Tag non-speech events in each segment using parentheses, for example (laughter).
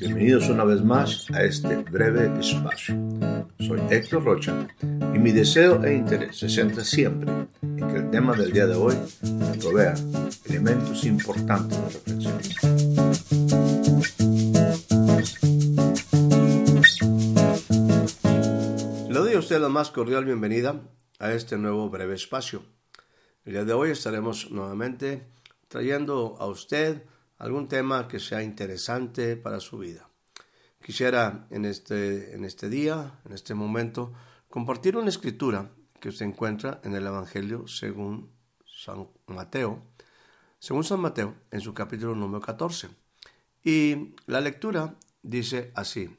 Bienvenidos una vez más a este breve espacio. Soy Héctor Rocha y mi deseo e interés se centra siempre en que el tema del día de hoy me provea elementos importantes de reflexión. Le doy a usted la más cordial bienvenida a este nuevo breve espacio. El día de hoy estaremos nuevamente trayendo a usted algún tema que sea interesante para su vida. Quisiera en este, en este día, en este momento, compartir una escritura que se encuentra en el Evangelio según San Mateo, según San Mateo, en su capítulo número 14. Y la lectura dice así.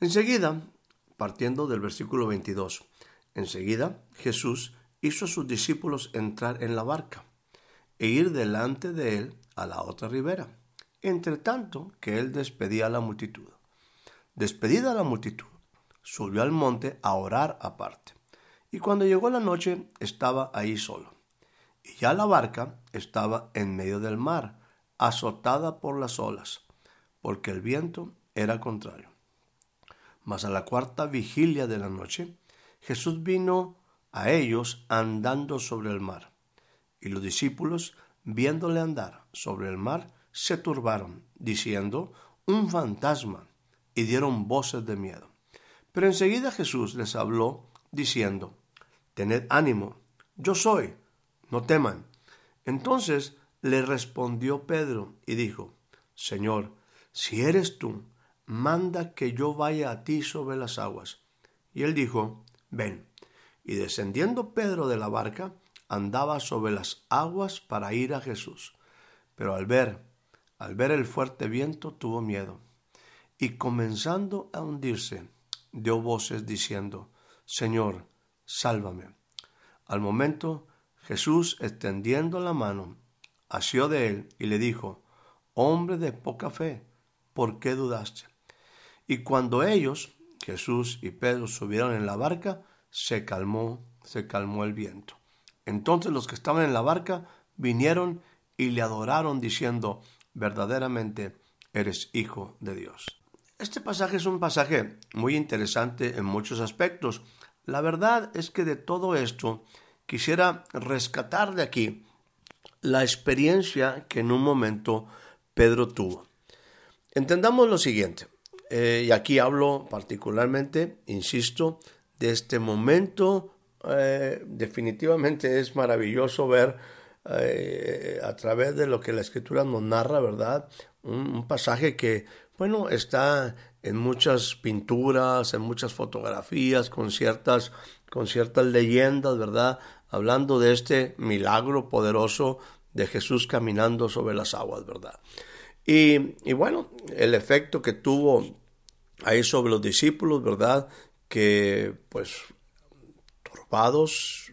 Enseguida, partiendo del versículo 22, enseguida Jesús hizo a sus discípulos entrar en la barca e ir delante de él a la otra ribera, entre tanto que él despedía a la multitud. Despedida la multitud, subió al monte a orar aparte. Y cuando llegó la noche estaba ahí solo. Y ya la barca estaba en medio del mar, azotada por las olas, porque el viento era contrario. Mas a la cuarta vigilia de la noche, Jesús vino a ellos andando sobre el mar. Y los discípulos, viéndole andar sobre el mar, se turbaron, diciendo, un fantasma, y dieron voces de miedo. Pero enseguida Jesús les habló, diciendo, Tened ánimo, yo soy, no teman. Entonces le respondió Pedro y dijo, Señor, si eres tú, manda que yo vaya a ti sobre las aguas. Y él dijo, Ven. Y descendiendo Pedro de la barca, andaba sobre las aguas para ir a Jesús. Pero al ver, al ver el fuerte viento, tuvo miedo. Y comenzando a hundirse, dio voces diciendo, Señor, sálvame. Al momento, Jesús, extendiendo la mano, asió de él y le dijo, Hombre de poca fe, ¿por qué dudaste? Y cuando ellos, Jesús y Pedro, subieron en la barca, se calmó, se calmó el viento. Entonces los que estaban en la barca vinieron y le adoraron diciendo, verdaderamente eres hijo de Dios. Este pasaje es un pasaje muy interesante en muchos aspectos. La verdad es que de todo esto quisiera rescatar de aquí la experiencia que en un momento Pedro tuvo. Entendamos lo siguiente, eh, y aquí hablo particularmente, insisto, de este momento eh, definitivamente es maravilloso ver eh, a través de lo que la escritura nos narra, ¿verdad? Un, pasaje que, bueno, está en muchas pinturas, en muchas fotografías, con ciertas, con ciertas leyendas, ¿verdad? Hablando de este milagro poderoso de Jesús caminando sobre las aguas, ¿verdad? Y, y bueno, el efecto que tuvo ahí sobre los discípulos, ¿verdad? Que pues turbados,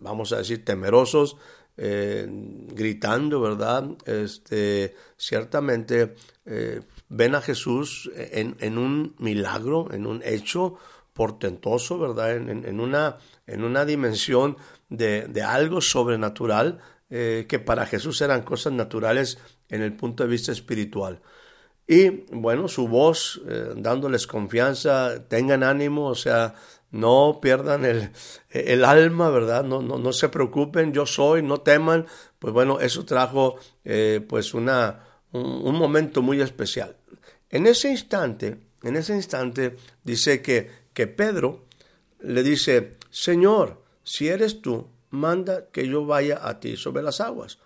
vamos a decir temerosos, eh, gritando, ¿verdad? Este, ciertamente eh, ven a Jesús en, un milagro, en un hecho portentoso, ¿verdad? En, una, en una dimensión de, de algo sobrenatural eh, que para Jesús eran cosas naturales en el punto de vista espiritual. Y bueno, su voz dándoles confianza, tengan ánimo, o sea, no pierdan el, el alma, ¿verdad? No, no, no, se preocupen, yo soy, no teman. Pues bueno, eso trajo eh, pues una, un, momento muy especial. En ese instante, en ese instante dice que, que Pedro le dice, Señor, si eres tú, manda que yo vaya a ti sobre las aguas.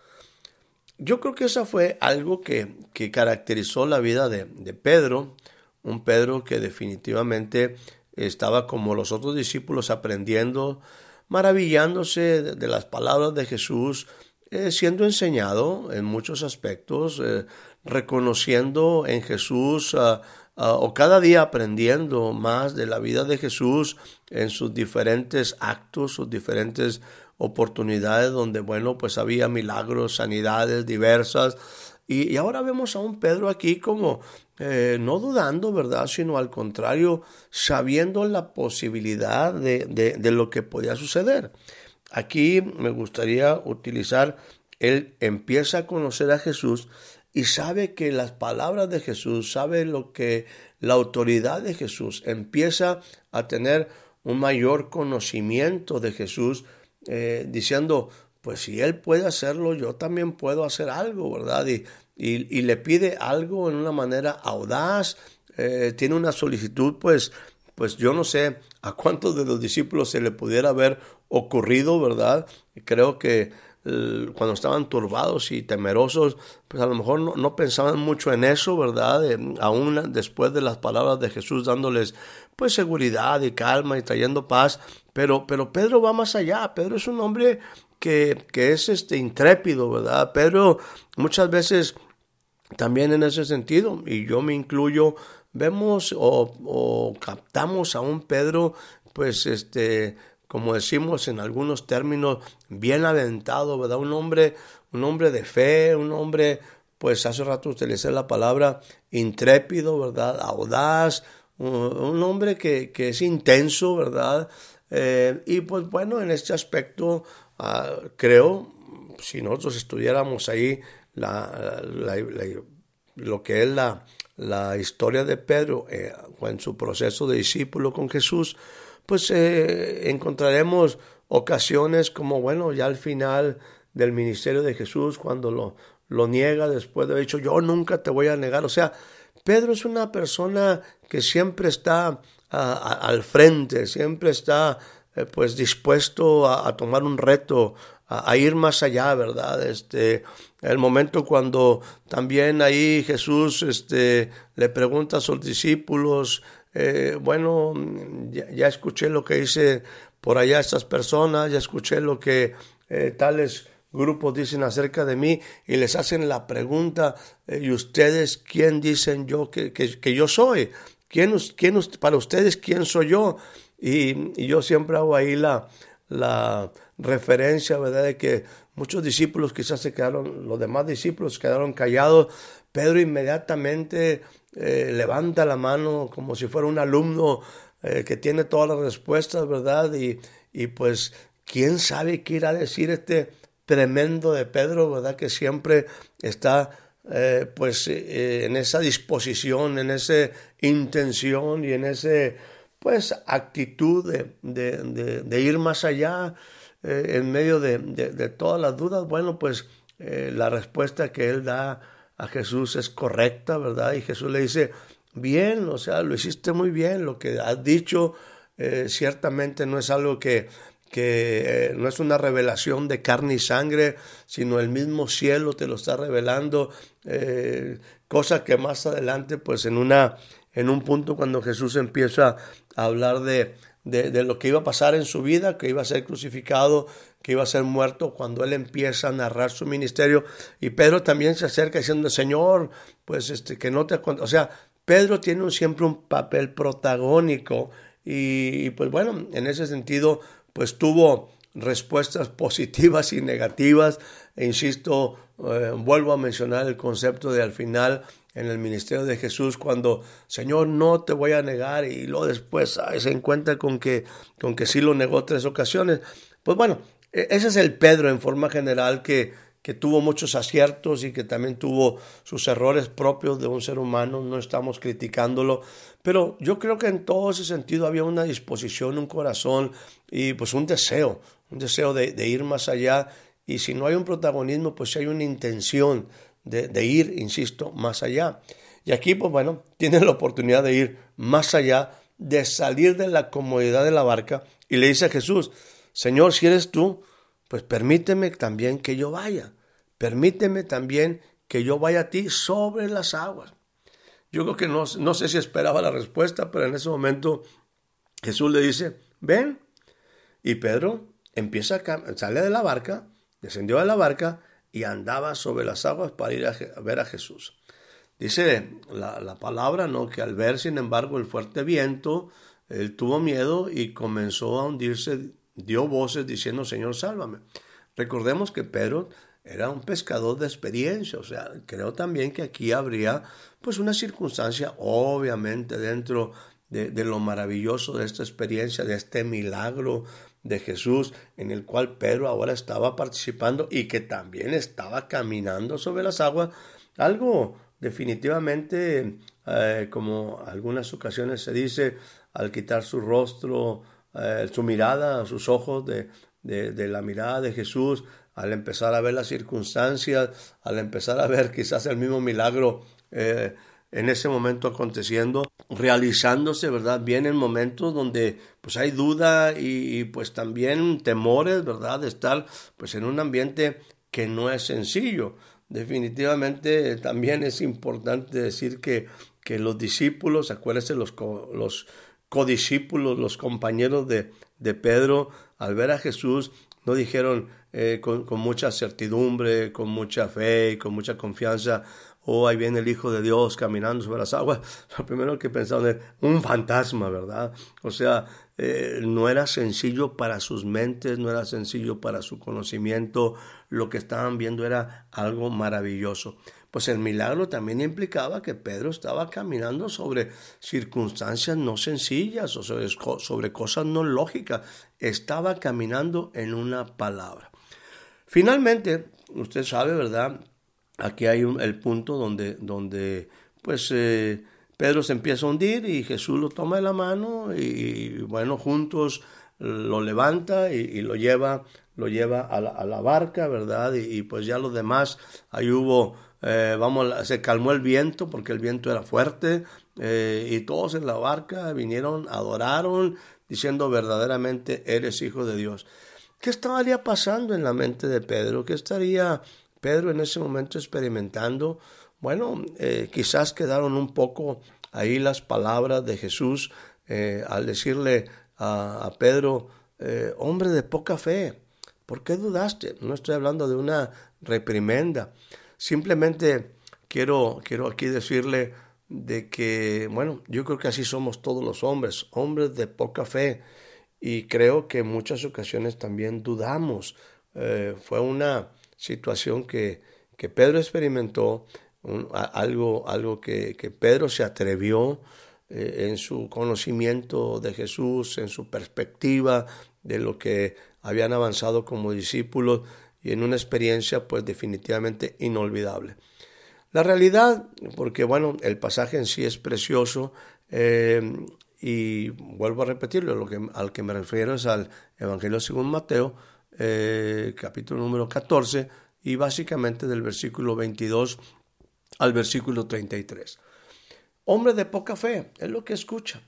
Yo creo que eso fue algo que, que caracterizó la vida de, de Pedro, un Pedro que definitivamente estaba como los otros discípulos aprendiendo, maravillándose de, las palabras de Jesús, eh, siendo enseñado en muchos aspectos, eh, reconociendo en Jesús ah, ah, o cada día aprendiendo más de la vida de Jesús en sus diferentes actos, sus diferentes oportunidades donde, bueno, pues había milagros, sanidades diversas. Y, y ahora vemos a un Pedro aquí como eh, no dudando, ¿verdad? Sino al contrario, sabiendo la posibilidad de, de, lo que podía suceder. Aquí me gustaría utilizar él empieza a conocer a Jesús y sabe que las palabras de Jesús, sabe lo que la autoridad de Jesús, empieza a tener un mayor conocimiento de Jesús, eh, diciendo, pues si Él puede hacerlo, yo también puedo hacer algo, ¿verdad? Y, y, le pide algo en una manera audaz, eh, tiene una solicitud, pues, pues yo no sé a cuántos de los discípulos se le pudiera haber ocurrido, ¿verdad? Creo que cuando estaban turbados y temerosos, pues a lo mejor no, pensaban mucho en eso, ¿verdad? aún después de las palabras de Jesús dándoles pues seguridad y calma y trayendo paz, pero, pero Pedro va más allá, Pedro es un hombre que, que es este intrépido, ¿verdad? Pedro muchas veces también en ese sentido, y yo me incluyo, vemos o, captamos a un Pedro pues este como decimos en algunos términos, bien aventado, ¿verdad? Un hombre, un hombre de fe, un hombre, pues hace rato utilicé la palabra intrépido, ¿verdad? Audaz, un, hombre que, que, es intenso, ¿verdad? Eh, y pues bueno, en este aspecto, ah, creo, si nosotros estudiáramos ahí la, lo que es la, la historia de Pedro eh, en su proceso de discípulo con Jesús, pues eh, encontraremos ocasiones como, bueno, ya al final del ministerio de Jesús, cuando lo, lo niega después de haber dicho, yo nunca te voy a negar. O sea, Pedro es una persona que siempre está al frente, siempre está eh, pues dispuesto a, tomar un reto, a, ir más allá, ¿verdad? Este, el momento cuando también ahí Jesús este, le pregunta a sus discípulos, eh, bueno, ya, escuché lo que dice por allá estas personas, ya escuché lo que eh, tales grupos dicen acerca de mí y les hacen la pregunta, eh, ¿y ustedes quién dicen yo que, que, yo soy? ¿Quién, quién, para ustedes quién soy yo? Y, y, yo siempre hago ahí la, la referencia, ¿verdad? De que muchos discípulos quizás se quedaron, los demás discípulos quedaron callados. Pedro inmediatamente eh, levanta la mano como si fuera un alumno eh, que tiene todas las respuestas, ¿verdad? Y, y pues, ¿quién sabe qué irá a decir este tremendo de Pedro, ¿verdad? Que siempre está eh, pues en esa disposición, en esa intención y en ese pues actitud de, de, ir más allá en medio de, todas las dudas. Bueno, pues la respuesta que él da a Jesús es correcta, ¿verdad? Y Jesús le dice, bien, o sea, lo hiciste muy bien, lo que has dicho eh, ciertamente no es algo que, que eh, no es una revelación de carne y sangre, sino el mismo cielo te lo está revelando, eh, cosa que más adelante, pues en, una, en un punto cuando Jesús empieza a hablar de, de, de, lo que iba a pasar en su vida, que iba a ser crucificado, que iba a ser muerto cuando él empieza a narrar su ministerio. Y Pedro también se acerca diciendo, Señor, pues este, que no te... O sea, Pedro tiene siempre un papel protagónico y, pues bueno, en ese sentido, pues tuvo respuestas (laughs) positivas y negativas. E insisto, eh, vuelvo a mencionar el concepto de al final en el ministerio de Jesús cuando Señor no te voy a negar y luego después se encuentra con que con que sí lo negó tres ocasiones. Pues bueno, e, ese es el Pedro en forma general que, que tuvo muchos aciertos y que también tuvo sus errores propios de un ser humano, no estamos criticándolo, pero yo creo que en todo ese sentido había una disposición, un corazón y pues un deseo, un deseo de, ir más allá y si no hay un protagonismo, pues hay una intención de, ir, insisto, más allá. Y aquí, pues bueno, (laughs) tiene la oportunidad de ir más allá, de salir de la comodidad de la barca y le dice a Jesús, Señor, si eres tú, pues permíteme también que yo vaya. Permíteme también que yo vaya a ti sobre las aguas. Yo creo que no, no sé si esperaba la respuesta, pero en ese momento Jesús le dice, ven. Y Pedro empieza a, sale de la barca, descendió de la barca y andaba sobre las aguas para ir a, ver a Jesús. Dice la, la, palabra, ¿no? Que al ver, sin embargo, el fuerte viento, él tuvo miedo y comenzó a hundirse dio voces diciendo, Señor, sálvame. Recordemos que Pedro era un pescador de experiencia, o sea, creo también que aquí habría pues una circunstancia, obviamente, dentro de, lo maravilloso de esta experiencia, de este milagro, de Jesús, en el cual Pedro ahora estaba participando y que también estaba caminando sobre las aguas, algo definitivamente, eh, como algunas ocasiones se dice, al quitar su rostro, eh, su mirada, sus ojos de, de, la mirada de Jesús, al empezar a ver las circunstancias, al empezar a ver (laughs) quizás el mismo milagro eh, en ese momento aconteciendo, realizándose, ¿verdad? Vienen momentos donde pues hay duda y, pues también temores, ¿verdad? De estar pues en un ambiente que no es sencillo. Definitivamente también es importante decir que, que los discípulos, acuérdense los, los codiscípulos, los compañeros de, de Pedro, al ver a Jesús, no dijeron eh, con, con, mucha certidumbre, con mucha fe y con mucha confianza, oh, ahí viene el Hijo de Dios caminando sobre las aguas. (laughs) Lo primero que pensaron es un fantasma, ¿verdad? O sea, eh, no era sencillo para sus mentes, no era sencillo para su conocimiento, lo que estaban viendo era algo maravilloso. Pues el milagro también implicaba que Pedro estaba caminando sobre circunstancias no sencillas o sobre, sobre cosas no lógicas, estaba caminando en una palabra. Finalmente, usted sabe, ¿verdad? Aquí hay el punto donde, donde pues eh, Pedro se empieza a hundir y Jesús lo toma de la mano y, bueno, juntos lo levanta y, lo lleva, lo lleva a la, barca, ¿verdad? Y, pues ya los demás, ahí hubo, eh, vamos, se calmó el viento porque el viento era fuerte eh, y todos en la barca vinieron, adoraron, diciendo verdaderamente eres hijo de Dios. ¿Qué estaría pasando en la mente de Pedro? ¿Qué estaría Pedro en ese momento experimentando? Bueno, eh, quizás quedaron un poco ahí las palabras de Jesús eh, al decirle a, Pedro, eh, hombre de poca fe, ¿por qué dudaste? No estoy hablando de una reprimenda, simplemente quiero, quiero aquí decirle de que, bueno, yo creo que así somos todos los hombres, hombres de poca fe, y creo que en muchas ocasiones también dudamos. fue una situación que, que Pedro experimentó algo, algo que, Pedro se atrevió eh, en su conocimiento de Jesús, en su perspectiva de lo que habían avanzado como discípulos y en una experiencia pues definitivamente inolvidable. La realidad, porque bueno, el pasaje en sí es precioso eh, y vuelvo a repetirlo, lo que, al que me refiero es al Evangelio según Mateo, eh, capítulo número 14 y básicamente del versículo 22 al versículo 33. Hombre de poca fe, es lo que escucha.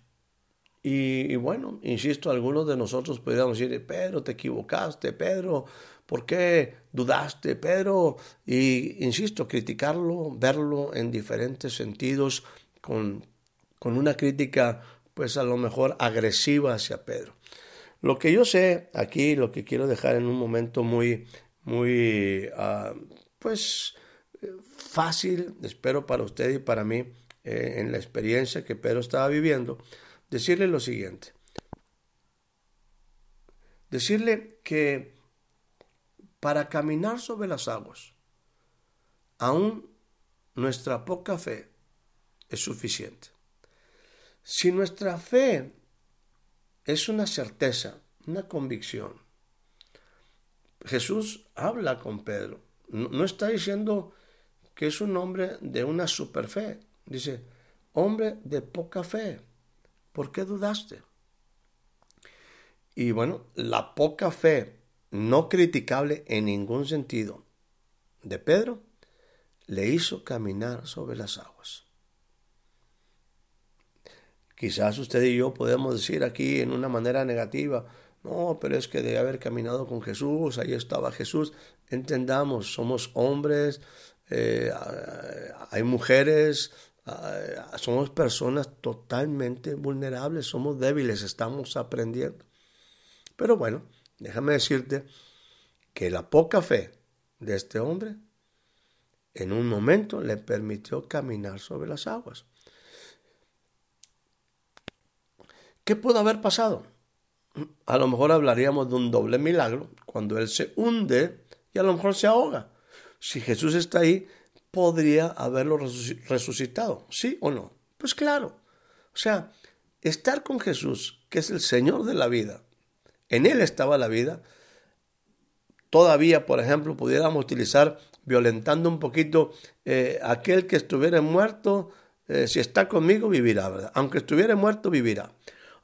Y, bueno, insisto, algunos de nosotros podríamos decir, Pedro, te equivocaste, Pedro, ¿por qué dudaste, Pedro? Y insisto, criticarlo, verlo en diferentes sentidos, con, con una crítica, pues a lo mejor agresiva hacia Pedro. Lo que yo sé aquí, lo que quiero dejar en un momento muy, muy, ah, pues, fácil, espero para usted y para mí, eh, en la experiencia que Pedro estaba viviendo, decirle lo siguiente. Decirle que para caminar sobre las aguas, aún nuestra poca fe es suficiente. Si nuestra fe es una certeza, una convicción, Jesús habla con Pedro. No, está diciendo que es un hombre de una superfe. Dice, hombre de poca fe, ¿por qué dudaste? Y bueno, la poca fe, no criticable en ningún sentido, de Pedro, le hizo caminar sobre las aguas. Quizás usted y yo podemos decir aquí en una manera negativa, no, pero es que de haber caminado con Jesús, ahí estaba Jesús. Entendamos, somos hombres, eh, hay mujeres, somos personas totalmente vulnerables, somos débiles, estamos aprendiendo. Pero bueno, déjame decirte que la poca fe de este hombre en un momento le permitió caminar sobre las aguas. ¿Qué pudo haber pasado? A lo mejor hablaríamos de un doble milagro cuando él se hunde y a lo mejor se ahoga si Jesús está ahí, podría haberlo resucitado, ¿sí o no? Pues claro. O sea, estar con Jesús, que es el Señor de la vida, en Él estaba la vida. Todavía, por ejemplo, pudiéramos utilizar, violentando un poquito, eh, aquel que estuviera muerto, eh, si está conmigo, vivirá, ¿verdad? Aunque estuviera muerto, vivirá.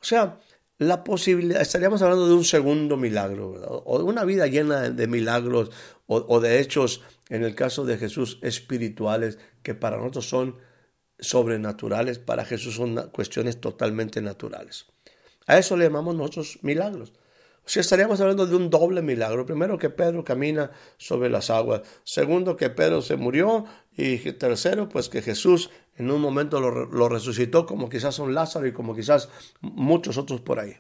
O sea, la posibilidad, estaríamos hablando de un segundo milagro, ¿verdad? o de una vida llena de, milagros o, de hechos, en el caso de Jesús, espirituales, que para nosotros son sobrenaturales, para Jesús son cuestiones totalmente naturales. A eso le llamamos nosotros milagros. O sea, estaríamos hablando de un doble milagro. Primero, que Pedro camina sobre las aguas. Segundo, que Pedro se murió. Y tercero, pues que Jesús en un momento lo, resucitó, como quizás un Lázaro y como quizás muchos otros por ahí.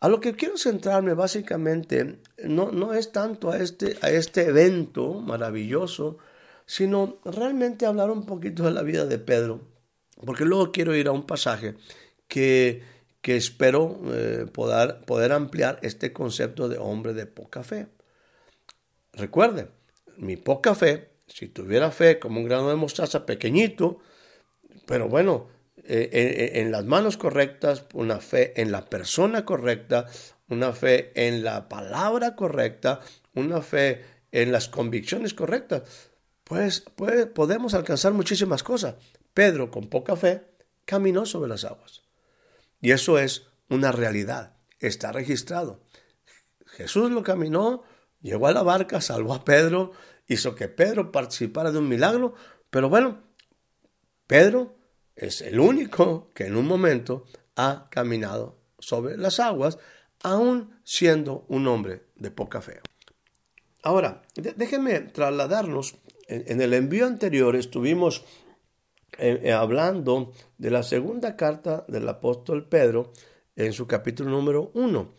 A lo que quiero centrarme básicamente no, no es tanto a este, a este evento maravilloso, sino realmente hablar un poquito de la vida de Pedro, porque luego quiero ir a un pasaje que que espero eh, poder, poder ampliar este concepto de hombre de poca fe. Recuerden, mi poca fe, si tuviera fe como un grano de mostaza pequeñito, pero bueno, eh, eh, en las manos correctas, una fe en la persona correcta, una fe en la palabra correcta, una fe en las convicciones correctas, pues, pues podemos alcanzar muchísimas cosas. Pedro, con poca fe, caminó sobre las aguas. Y eso es una realidad, está registrado. Jesús lo caminó, llegó a la barca, salvó a Pedro, hizo que Pedro participara de un milagro, pero bueno, Pedro es el único que en un momento ha caminado sobre las aguas, aún siendo un hombre de poca fe. Ahora, déjenme trasladarnos. En, el envío anterior estuvimos eh, eh, hablando de la segunda carta del apóstol Pedro en su capítulo número 1.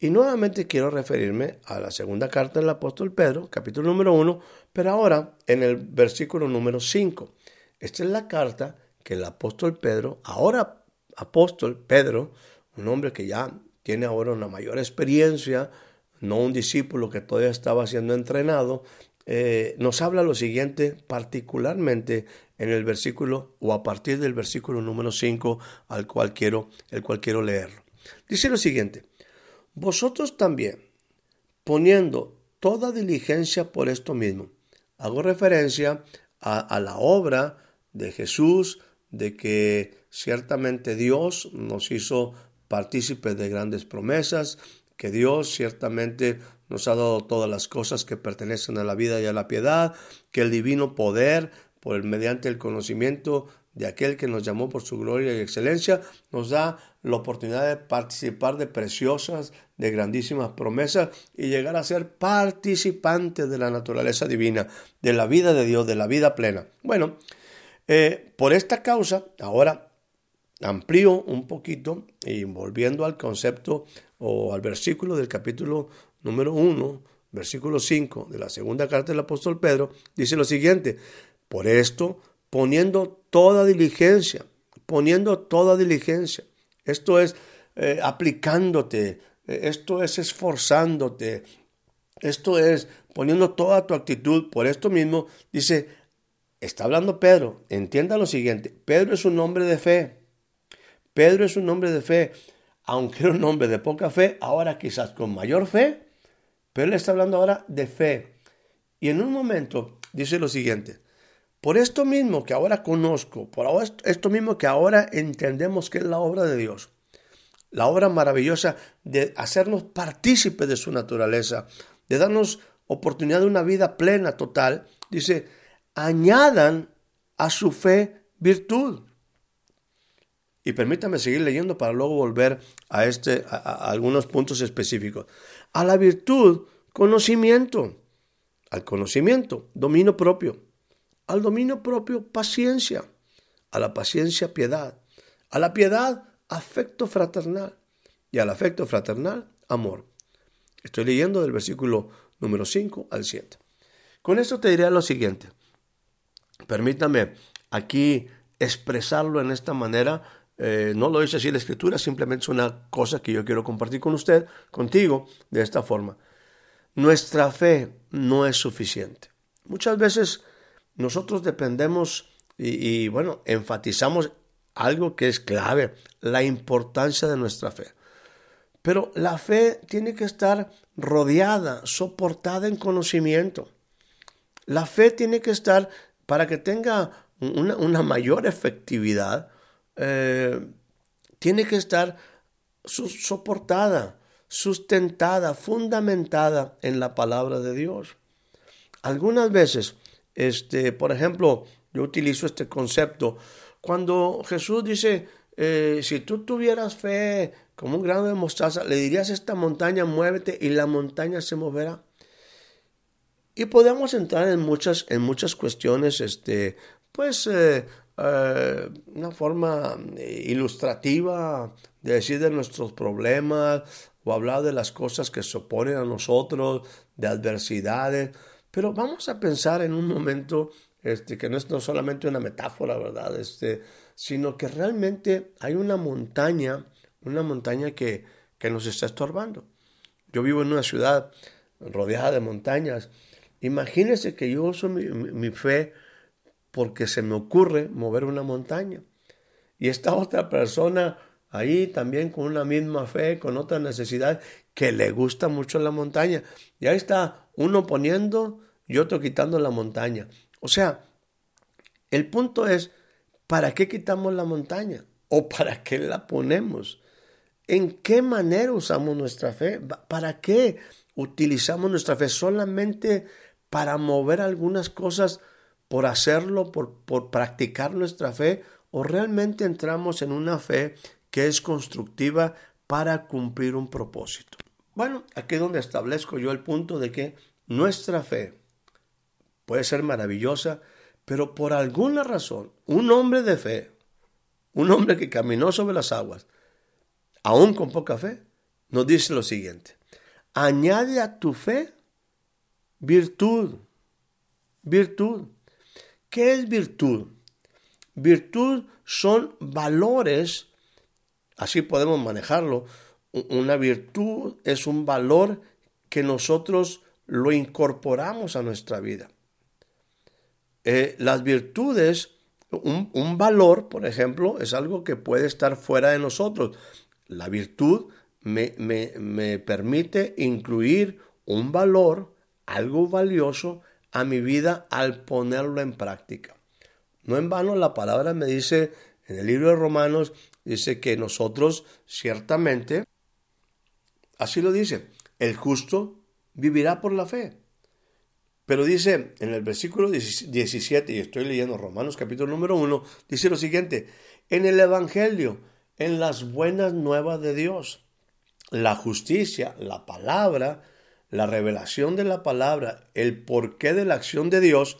Y nuevamente quiero referirme a la segunda carta del apóstol Pedro, capítulo número 1, pero ahora en el versículo número 5. Esta es la carta que el apóstol Pedro, ahora apóstol Pedro, un hombre que ya tiene ahora una mayor experiencia, no un discípulo que todavía estaba siendo entrenado, eh, nos habla lo siguiente particularmente en el versículo o a partir del versículo número 5 al cual quiero, el cual quiero leerlo. Dice lo siguiente, vosotros también, poniendo toda diligencia por esto mismo, hago referencia a, la obra de Jesús, de que ciertamente Dios nos hizo partícipes de grandes promesas, que Dios ciertamente nos ha dado todas las cosas que pertenecen a la vida y a la piedad, que el divino poder, por el, mediante el conocimiento de aquel que nos llamó por su gloria y excelencia, nos da la oportunidad de participar de preciosas, de grandísimas promesas y llegar a ser participantes de la naturaleza divina, de la vida de Dios, de la vida plena. Bueno, eh, por esta causa, ahora amplío un poquito y volviendo al concepto o al versículo del capítulo número 1, versículo 5 de la segunda carta del apóstol Pedro, dice lo siguiente, por esto, poniendo toda diligencia, poniendo toda diligencia, esto es eh, aplicándote, eh, esto es esforzándote, esto es poniendo toda tu actitud, por esto mismo, dice, está hablando Pedro, entienda lo siguiente, Pedro es un hombre de fe, Pedro es un hombre de fe, aunque era un hombre de poca fe, ahora quizás con mayor fe, pero él está hablando ahora de fe. Y en un momento dice lo siguiente, por esto mismo que ahora conozco, por esto mismo que ahora entendemos que es la obra de Dios, la obra maravillosa de hacernos partícipes de su naturaleza, de darnos oportunidad de una vida plena, total, dice, añadan a su fe virtud. Y permítame seguir leyendo para luego volver a, este, a, algunos puntos específicos. A la virtud, conocimiento. Al conocimiento, dominio propio. Al dominio propio, paciencia. A la paciencia, piedad. A la piedad, afecto fraternal. Y al afecto fraternal, amor. Estoy leyendo del versículo número 5 al 7. Con esto te diré lo siguiente. Permítame aquí expresarlo en esta manera eh, no lo dice así la escritura, simplemente es una cosa que yo quiero compartir con usted, contigo, de esta forma. Nuestra fe no es suficiente. Muchas veces nosotros dependemos y, bueno, enfatizamos algo que es clave, la importancia de nuestra fe. Pero la fe tiene que estar rodeada, soportada en conocimiento. La fe tiene que estar, para que tenga una, mayor efectividad, eh, tiene que estar soportada, sustentada, fundamentada en la palabra de Dios. Algunas veces, este, por ejemplo, yo utilizo este concepto cuando Jesús dice, eh, si tú tuvieras fe como un grano de mostaza, le dirías a esta montaña, muévete y la montaña se moverá. Y podemos entrar en muchas, en muchas cuestiones, este, pues, eh, eh, una forma ilustrativa de decir de nuestros problemas o hablar de las cosas que se oponen a nosotros, de adversidades. Pero vamos a pensar en un momento este, que no es no solamente una metáfora, ¿verdad? Este, sino que realmente hay una montaña una montaña que, que nos está estorbando. Yo vivo en una ciudad rodeada de montañas. Imagínese que yo uso mi, fe porque se me ocurre mover una montaña. Y está otra persona ahí también con una misma fe, con otra necesidad, que le gusta mucho la montaña. Y ahí está uno poniendo y otro quitando la montaña. O sea, el punto es, ¿para qué quitamos la montaña? ¿O para qué la ponemos? ¿En qué manera usamos nuestra fe? ¿Para qué utilizamos nuestra fe? ¿Solamente para mover algunas cosas por hacerlo, por, por practicar nuestra fe? ¿O realmente entramos en una fe que es constructiva para cumplir un propósito? Bueno, aquí es donde establezco yo el punto de que nuestra fe puede ser maravillosa, pero por alguna razón, un hombre de fe, un hombre que caminó sobre las aguas, aún con poca fe, nos dice lo siguiente, añade a tu fe virtud, virtud. ¿Qué es virtud? Virtud son valores, así podemos manejarlo. Una virtud es un valor que nosotros lo incorporamos a nuestra vida. Eh, las virtudes, un, valor, por ejemplo, es algo que puede estar fuera de nosotros. La virtud me, me, permite incluir un valor, algo valioso a mi vida al ponerlo en práctica. No en vano la palabra me dice en el libro de Romanos, dice que nosotros ciertamente, así lo dice, el justo vivirá por la fe. Pero dice en el versículo 17, y estoy leyendo Romanos capítulo número 1, dice lo siguiente, en el Evangelio en las buenas nuevas de Dios. La justicia, la palabra, la revelación de la palabra, el porqué de la acción de Dios,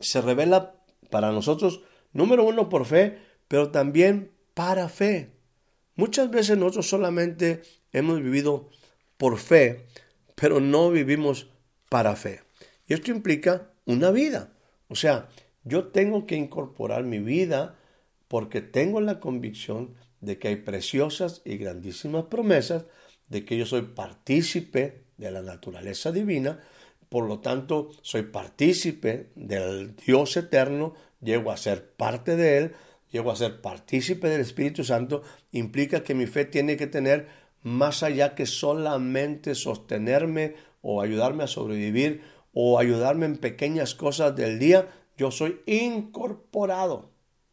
se revela para nosotros, número uno, por fe, pero también para fe. Muchas veces nosotros solamente hemos vivido por fe, pero no vivimos para fe. Y esto implica una vida. O sea, yo tengo que incorporar mi vida porque tengo la convicción de que hay preciosas y grandísimas promesas, de que yo soy partícipe de la naturaleza divina, por lo tanto soy partícipe del Dios eterno, llego a ser parte de Él, llego a ser partícipe del Espíritu Santo, implica que mi fe tiene que tener más allá que solamente sostenerme o ayudarme a sobrevivir o ayudarme en pequeñas cosas del día, yo soy incorporado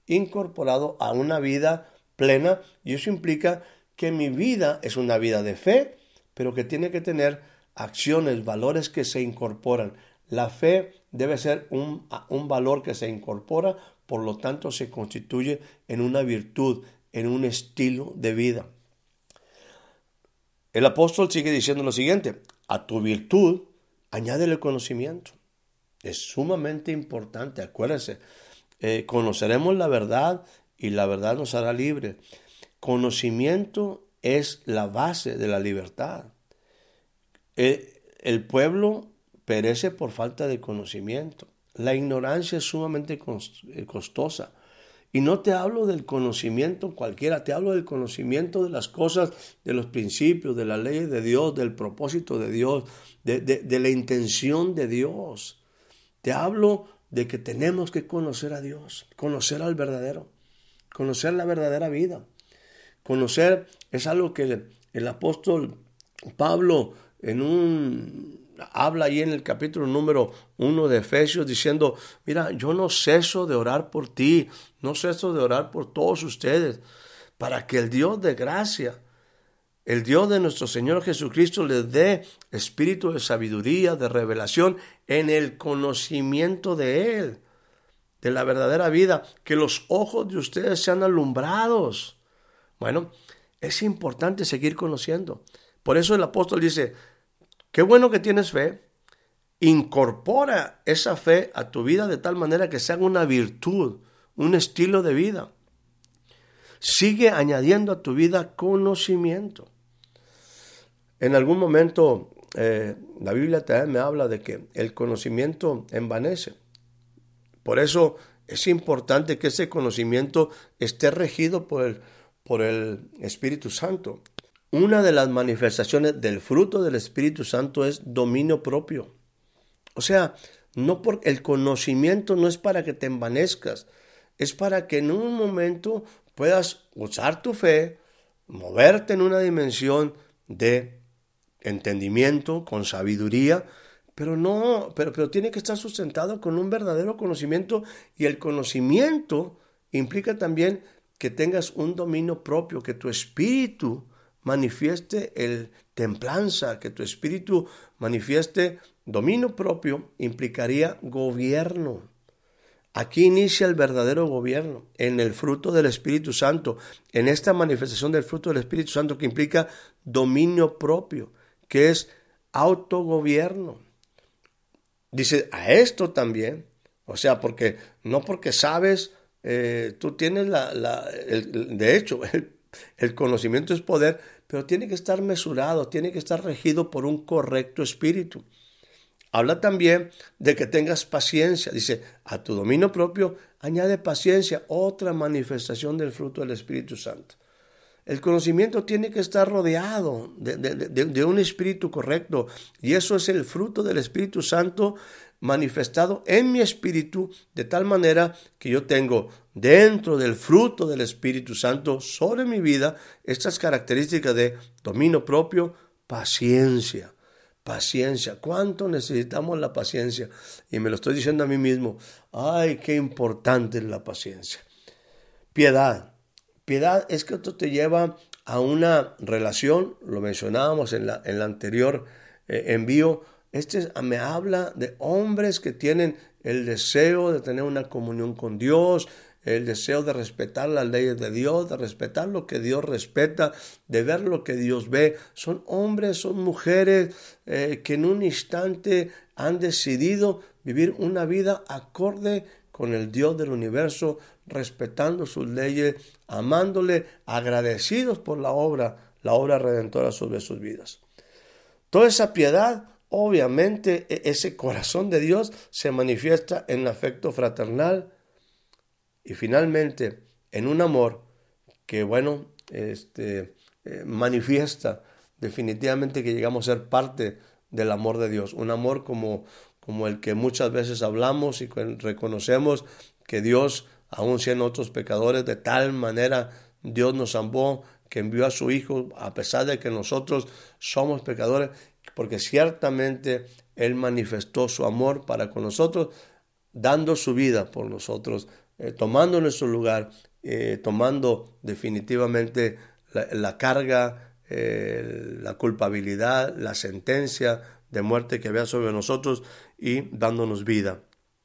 incorporado a una vida plena y eso implica que mi vida es una vida de fe, pero que tiene que tener acciones, valores que se incorporan. La fe debe ser un, un valor que se incorpora, por lo tanto se constituye en una virtud, en un estilo de vida. El apóstol sigue diciendo lo siguiente, a tu virtud añádele el conocimiento. Es sumamente importante, acuérdense, eh, conoceremos la verdad y la verdad nos hará libre. Conocimiento es la base de la libertad. Eh, el pueblo perece por falta de conocimiento. La ignorancia es sumamente eh, costosa. Y no te hablo del conocimiento cualquiera, te hablo del conocimiento de las cosas, de los principios, de la ley de Dios, del propósito de Dios, de, de la intención de Dios. Te hablo de que tenemos que conocer a Dios, conocer al verdadero, conocer la verdadera vida. Conocer es algo que el apóstol Pablo en un habla ahí en el capítulo número uno de Efesios diciendo, mira, yo no ceso de orar por ti, no ceso de orar por todos ustedes, para que el Dios de gracia, el Dios de nuestro Señor Jesucristo les dé espíritu de sabiduría, de revelación en el conocimiento de Él, de la verdadera vida, que los ojos de ustedes sean alumbrados. Bueno, es importante seguir conociendo. Por eso el apóstol dice, qué bueno que tienes fe, incorpora esa fe a tu vida de tal manera que sea una virtud, un estilo de vida. Sigue añadiendo a tu vida conocimiento. En algún momento eh, la Biblia también me habla de que el conocimiento envanece. Por eso es importante que ese conocimiento esté regido por el, por el Espíritu Santo. Una de las manifestaciones del fruto del Espíritu Santo es dominio propio. O sea, no por el conocimiento no es para que te envanezcas, es para que en un momento puedas usar tu fe, moverte en una dimensión de entendimiento, con sabiduría, pero no, pero, pero tiene que estar sustentado con un verdadero conocimiento y el conocimiento implica también que tengas un dominio propio, que tu espíritu manifieste el templanza, que tu espíritu manifieste dominio propio, implicaría gobierno. Aquí inicia el verdadero gobierno, en el fruto del Espíritu Santo, en esta manifestación del fruto del Espíritu Santo que implica dominio propio, que es autogobierno. Dice, a esto también, o sea, porque no porque sabes, eh, tú tienes la, el, de hecho, (laughs) el conocimiento es poder, pero tiene que estar mesurado, tiene que estar regido por un correcto espíritu. Habla también de que tengas paciencia. Dice, a tu dominio propio añade paciencia, otra manifestación del fruto del Espíritu Santo. El conocimiento tiene que estar rodeado de, de, un espíritu correcto y eso es el fruto del Espíritu Santo manifestado en mi espíritu de tal manera que yo tengo dentro del fruto del Espíritu Santo sobre mi vida estas características de dominio propio, paciencia. Paciencia, ¿cuánto necesitamos la paciencia? Y me lo estoy diciendo a mí mismo, ay, qué importante es la paciencia. Piedad, piedad es que esto te lleva a una relación, lo mencionábamos en la, en la anterior eh, envío, este me habla de hombres que tienen el deseo de tener una comunión con Dios, el deseo de respetar las leyes de Dios, de respetar lo que Dios respeta, de ver lo que Dios ve. Son hombres, son mujeres eh, que en un instante han decidido vivir una vida acorde con el Dios del universo, respetando sus leyes, amándole, agradecidos por la obra, la obra redentora sobre sus vidas. Toda esa piedad obviamente e-, ese corazón de Dios se manifiesta en el afecto fraternal y finalmente en un amor que, bueno, este, eh, manifiesta definitivamente que llegamos a ser parte del amor de Dios, un amor como, como el que muchas veces hablamos y reconocemos que Dios, aun siendo otros pecadores, de tal manera Dios nos amó que envió a su Hijo, a pesar de que nosotros somos pecadores, porque ciertamente Él manifestó su amor para con nosotros, dando su vida por nosotros, eh, tomando nuestro lugar, eh, tomando definitivamente la, carga, eh, la culpabilidad, la sentencia de muerte que había sobre nosotros y dándonos vida.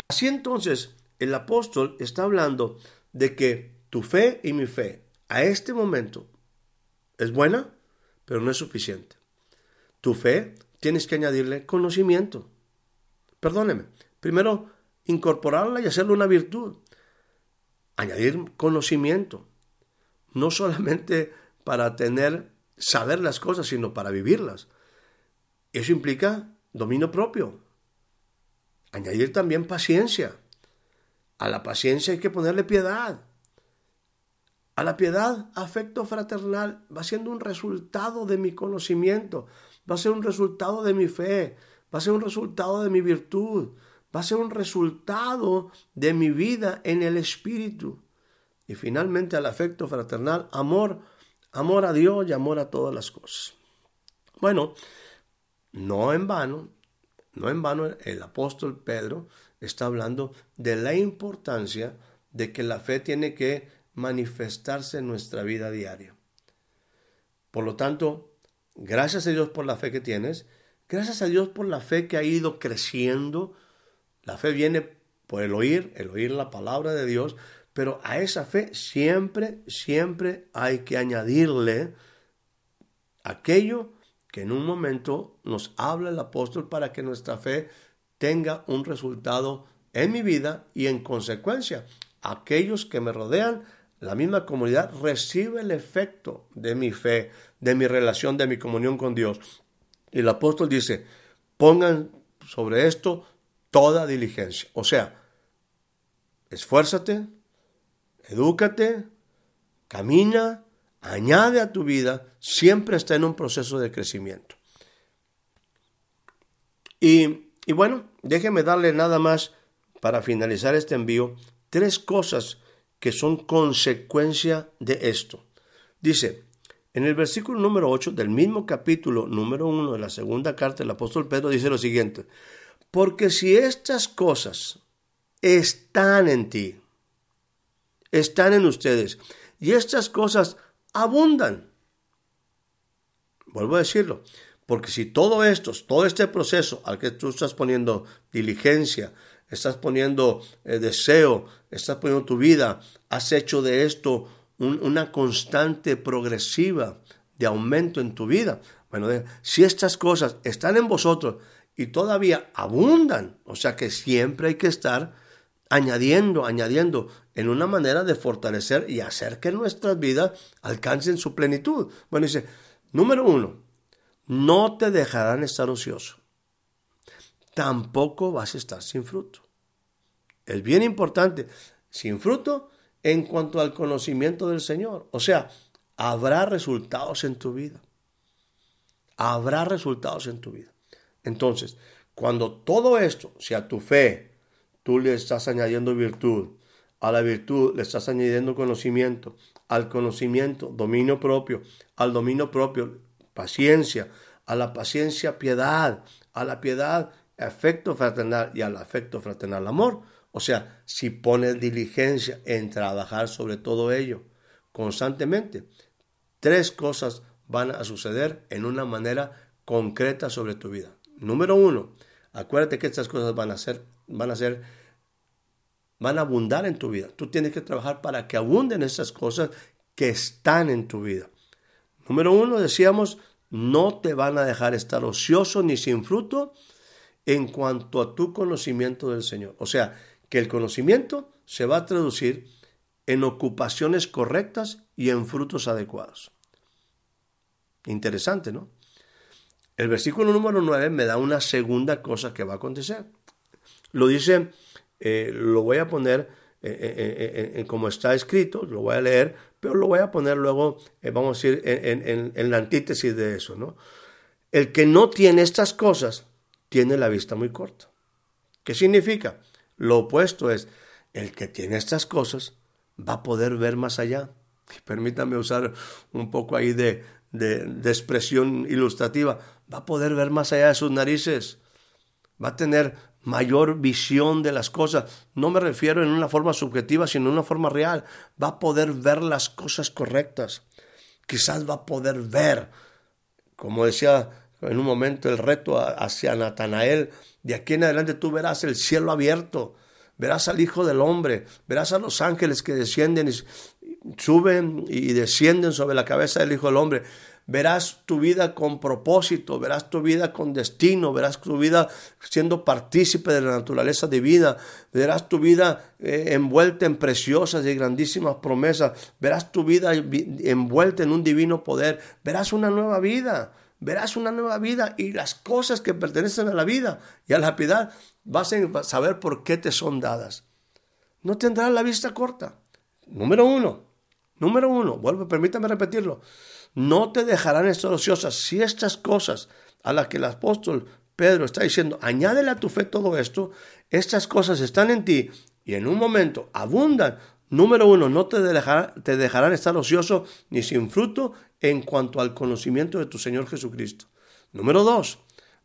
Así entonces, el apóstol está hablando de que tu fe y mi fe a este momento es buena, pero no es suficiente. Tu fe tienes que añadirle conocimiento. Perdóneme. Primero, incorporarla y hacerle una virtud. Añadir conocimiento. No solamente para tener, saber las cosas, sino para vivirlas. Eso implica dominio propio. Añadir también paciencia. A la paciencia hay que ponerle piedad. A la piedad, afecto fraternal, va siendo un resultado de mi conocimiento va a ser un resultado de mi fe, va a ser un resultado de mi virtud, va a ser un resultado de mi vida en el Espíritu. Y finalmente al afecto fraternal, amor, Amor a Dios y amor a todas las cosas. Bueno, no en vano, no en vano el apóstol Pedro está hablando de la importancia de que la fe tiene que manifestarse en nuestra vida diaria. Por lo tanto, gracias a Dios por la fe que tienes, gracias a Dios por la fe que ha ido creciendo. La fe viene por el oír, el oír la palabra de Dios, pero a esa fe siempre, siempre hay que añadirle aquello que en un momento nos habla el apóstol para que nuestra fe tenga un resultado en mi vida y en consecuencia aquellos que me rodean, la misma comunidad recibe el efecto de mi fe, de mi relación, de mi comunión con Dios. Y el apóstol dice, pongan sobre esto toda diligencia. O sea, esfuérzate, edúcate, camina, añade a tu vida, siempre está en un proceso de crecimiento. Y, y bueno, déjeme darle nada más para finalizar este envío, tres cosas que son consecuencia de esto. Dice, en el versículo número 8 del mismo capítulo número 1 de la segunda carta del apóstol Pedro dice lo siguiente, porque si estas cosas están en ti, están en ustedes, y estas cosas abundan. Vuelvo a decirlo, porque si todo esto, todo este proceso al que tú estás poniendo diligencia, estás poniendo eh, deseo, estás poniendo tu vida, has hecho de esto una constante progresiva de aumento en tu vida. Bueno, si estas cosas están en vosotros y todavía abundan, o sea que siempre hay que estar añadiendo, añadiendo en una manera de fortalecer y hacer que nuestras vidas alcancen su plenitud. Bueno, dice, número uno, no te dejarán estar ocioso. Tampoco vas a estar sin fruto. Es bien importante, sin fruto en cuanto al conocimiento del Señor. O sea, habrá resultados en tu vida. Habrá resultados en tu vida. Entonces, cuando todo esto, sea tu fe, tú le estás añadiendo virtud. A la virtud le estás añadiendo conocimiento. Al conocimiento, dominio propio. Al dominio propio, paciencia. A la paciencia, piedad. A la piedad, afecto fraternal. Y al afecto fraternal, amor. O sea, si pones diligencia en trabajar sobre todo ello constantemente, tres cosas van a suceder en una manera concreta sobre tu vida. Número uno, acuérdate que estas cosas van a ser van a ser, van a abundar en tu vida. Tú tienes que trabajar para que abunden esas cosas que están en tu vida. Número uno, decíamos, no te van a dejar estar ocioso ni sin fruto en cuanto a tu conocimiento del Señor. O sea, que el conocimiento se va a traducir en ocupaciones correctas y en frutos adecuados. Interesante, ¿no? El versículo número 9 me da una segunda cosa que va a acontecer. Lo dice, eh, lo voy a poner eh, eh, como está escrito, lo voy a leer, pero lo voy a poner luego, vamos a decir, en, la antítesis de eso, ¿no? El que no tiene estas cosas tiene la vista muy corta. ¿Qué significa? Lo opuesto es, el que tiene estas cosas va a poder ver más allá. Permítame usar un poco ahí de, de, expresión ilustrativa. Va a poder ver más allá de sus narices. Va a tener mayor visión de las cosas. No me refiero en una forma subjetiva, sino en una forma real. Va a poder ver las cosas correctas. Quizás va a poder ver, como decía en un momento el reto hacia Natanael, de aquí en adelante tú verás el cielo abierto, verás al Hijo del Hombre, verás a los ángeles que descienden y suben y descienden sobre la cabeza del Hijo del Hombre verás tu vida con propósito, verás tu vida con destino, verás tu vida siendo partícipe de la naturaleza divina, verás tu vida eh, envuelta en preciosas y grandísimas promesas, verás tu vida envuelta en un divino poder, verás una nueva vida, verás una nueva vida y las cosas que pertenecen a la vida y a la piedad vas a saber por qué te son dadas. No tendrás la vista corta. Número uno, número uno, vuelvo, permítame repetirlo no te dejarán estar ociosas. Si estas cosas a las que el apóstol Pedro está diciendo, añádele a tu fe todo esto, estas cosas están en ti y en un momento abundan, Número uno, no te, te dejarán estar ocioso ni sin fruto en cuanto al conocimiento de tu Señor Jesucristo. Número dos,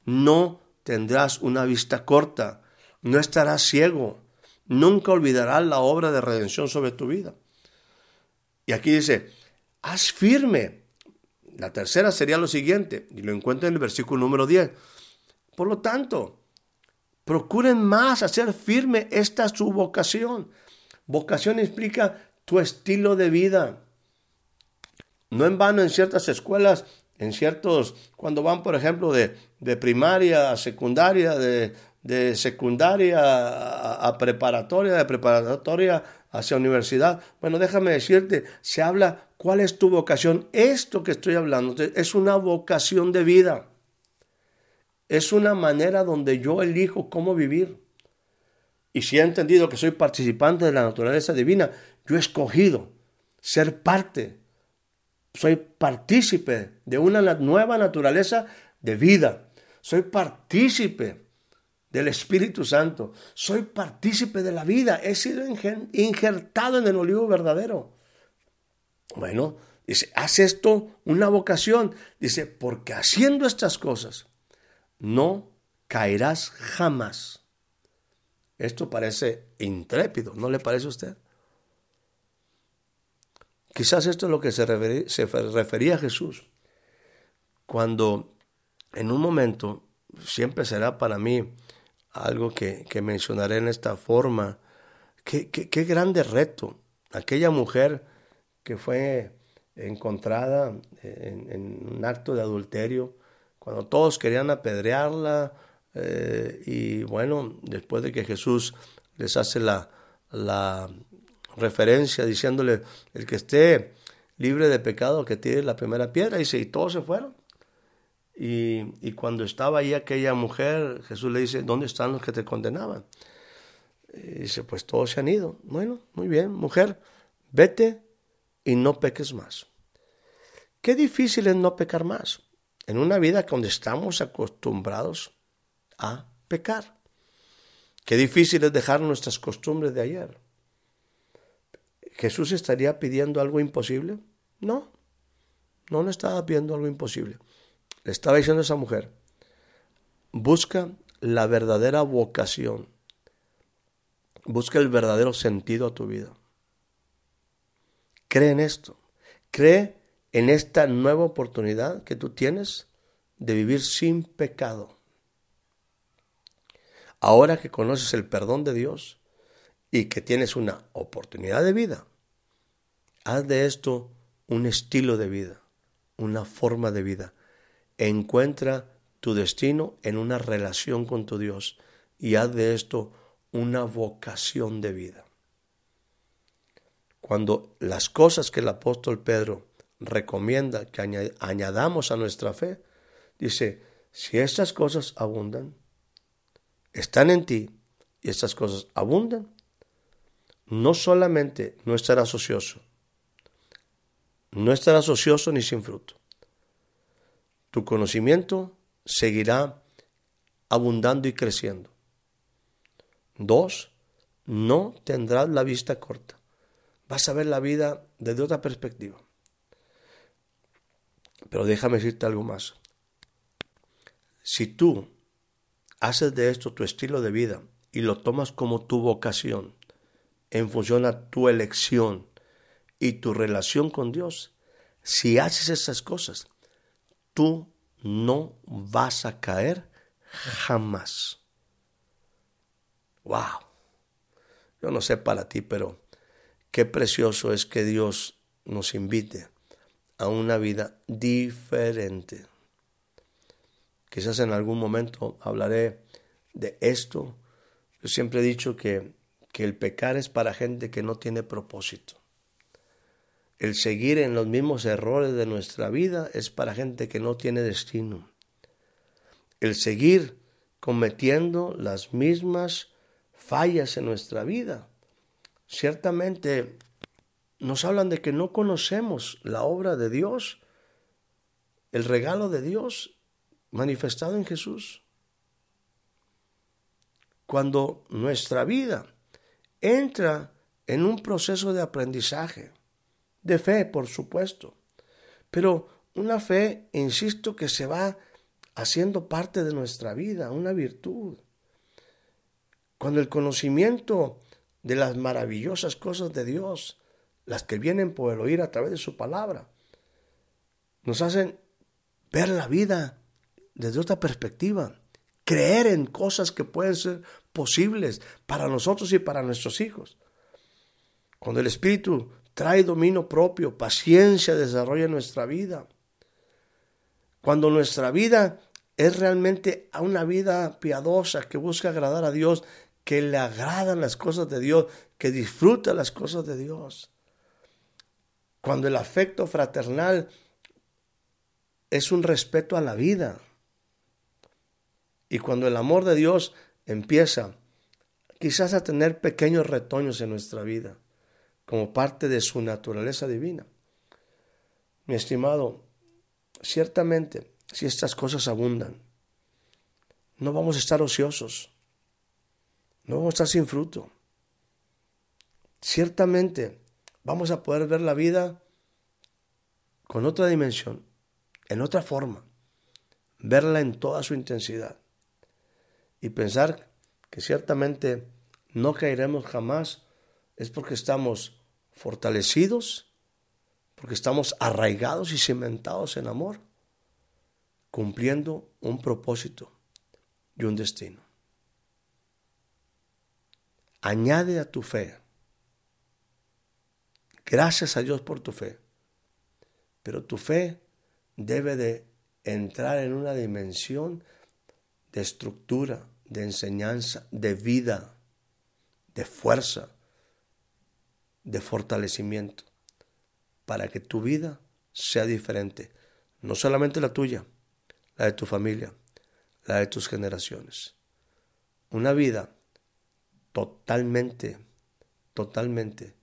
no tendrás una vista corta, no estarás ciego, nunca olvidarás la obra de redención sobre tu vida. Y aquí dice, haz firme. La tercera sería lo siguiente, y lo encuentro en el versículo número 10. Por lo tanto, procuren más hacer firme esta su vocación. Vocación implica tu estilo de vida. No en vano en ciertas escuelas, en ciertos, cuando van, por ejemplo, de, primaria a secundaria, de, secundaria a, preparatoria, de preparatoria hacia universidad. Bueno, déjame decirte, se habla cuál es tu vocación. Esto que estoy hablando es una vocación de vida. Es una manera donde yo elijo cómo vivir. Y si he entendido que soy participante de la naturaleza divina, yo he escogido ser parte soy partícipe de una nueva naturaleza de vida. Soy partícipe del Espíritu Santo. Soy partícipe de la vida. He sido injertado en el olivo verdadero. Bueno, dice, haz esto una vocación. Dice, porque haciendo estas cosas no caerás jamás. Esto parece intrépido, ¿no le parece a usted? Quizás esto es lo que se refería, a Jesús. Cuando en un momento, siempre será para mí algo que, mencionaré en esta forma, qué, qué, grande reto. Aquella mujer que fue encontrada en, un acto de adulterio, cuando todos querían apedrearla, eh, y bueno, después de que Jesús les hace la, la referencia diciéndole, el que esté libre de pecado, que tire la primera piedra. Y, y todos se fueron. Y, cuando estaba ahí aquella mujer, Jesús le dice, ¿dónde están los que te condenaban? Y dice, pues todos se han ido. Bueno, muy bien, mujer, vete y no peques más. Qué difícil es no pecar más en una vida donde estamos acostumbrados a pecar. Qué difícil es dejar nuestras costumbres de ayer. ¿Jesús estaría pidiendo algo imposible? No, no le estaba pidiendo algo imposible. Le estaba diciendo a esa mujer, busca la verdadera vocación, busca el verdadero sentido a tu vida. Cree en esto, cree en esta nueva oportunidad que tú tienes de vivir sin pecado. Ahora que conoces el perdón de Dios, y que tienes una oportunidad de vida, haz de esto un estilo de vida, una forma de vida. Encuentra tu destino en una relación con tu Dios y haz de esto una vocación de vida. Cuando las cosas que el apóstol Pedro recomienda que añadamos a nuestra fe, dice, si estas cosas abundan, están en ti y estas cosas abundan, no solamente no estarás ocioso, no estarás ocioso ni sin fruto. Tu conocimiento seguirá abundando y creciendo. Dos, no tendrás la vista corta. Vas a ver la vida desde otra perspectiva. Pero déjame decirte algo más. Si tú haces de esto tu estilo de vida y lo tomas como tu vocación, en función a tu elección y tu relación con Dios, si haces esas cosas, tú no vas a caer jamás. Wow. Yo no sé para ti, pero qué precioso es que Dios nos invite a una vida diferente. Quizás en algún momento hablaré de esto. Yo siempre he dicho que que el pecar es para gente que no tiene propósito. El seguir en los mismos errores de nuestra vida es para gente que no tiene destino. El seguir cometiendo las mismas fallas en nuestra vida. Ciertamente nos hablan de que no conocemos la obra de Dios, el regalo de Dios manifestado en Jesús. Cuando nuestra vida entra en un proceso de aprendizaje, de fe, por supuesto, pero una fe, insisto, que se va haciendo parte de nuestra vida, una virtud. Cuando el conocimiento de las maravillosas cosas de Dios, las que vienen por el oír a través de su palabra, nos hacen ver la vida desde otra perspectiva, creer en cosas que pueden ser posibles para nosotros y para nuestros hijos. Cuando el Espíritu trae dominio propio, paciencia, desarrolla nuestra vida. Cuando nuestra vida es realmente una vida piadosa que busca agradar a Dios, que le agradan las cosas de Dios, que disfruta las cosas de Dios. Cuando el afecto fraternal es un respeto a la vida. Y cuando el amor de Dios empieza quizás a tener pequeños retoños en nuestra vida, como parte de su naturaleza divina. Mi estimado, ciertamente, si estas cosas abundan, no vamos a estar ociosos, no vamos a estar sin fruto. Ciertamente vamos a poder ver la vida con otra dimensión, en otra forma, verla en toda su intensidad y pensar que ciertamente no caeremos jamás es porque estamos fortalecidos, porque estamos arraigados y cimentados en amor, cumpliendo un propósito y un destino. Añade a tu fe. Gracias a Dios por tu fe. Pero tu fe debe de entrar en una dimensión de estructura, de enseñanza, de vida, de fuerza, de fortalecimiento, para que tu vida sea diferente, no solamente la tuya, la de tu familia, la de tus generaciones. Una vida totalmente, totalmente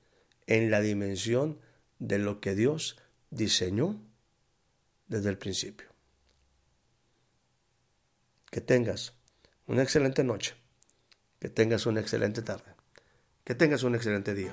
en la dimensión de lo que Dios diseñó desde el principio. Que tengas una excelente noche, que tengas una excelente tarde, que tengas un excelente día.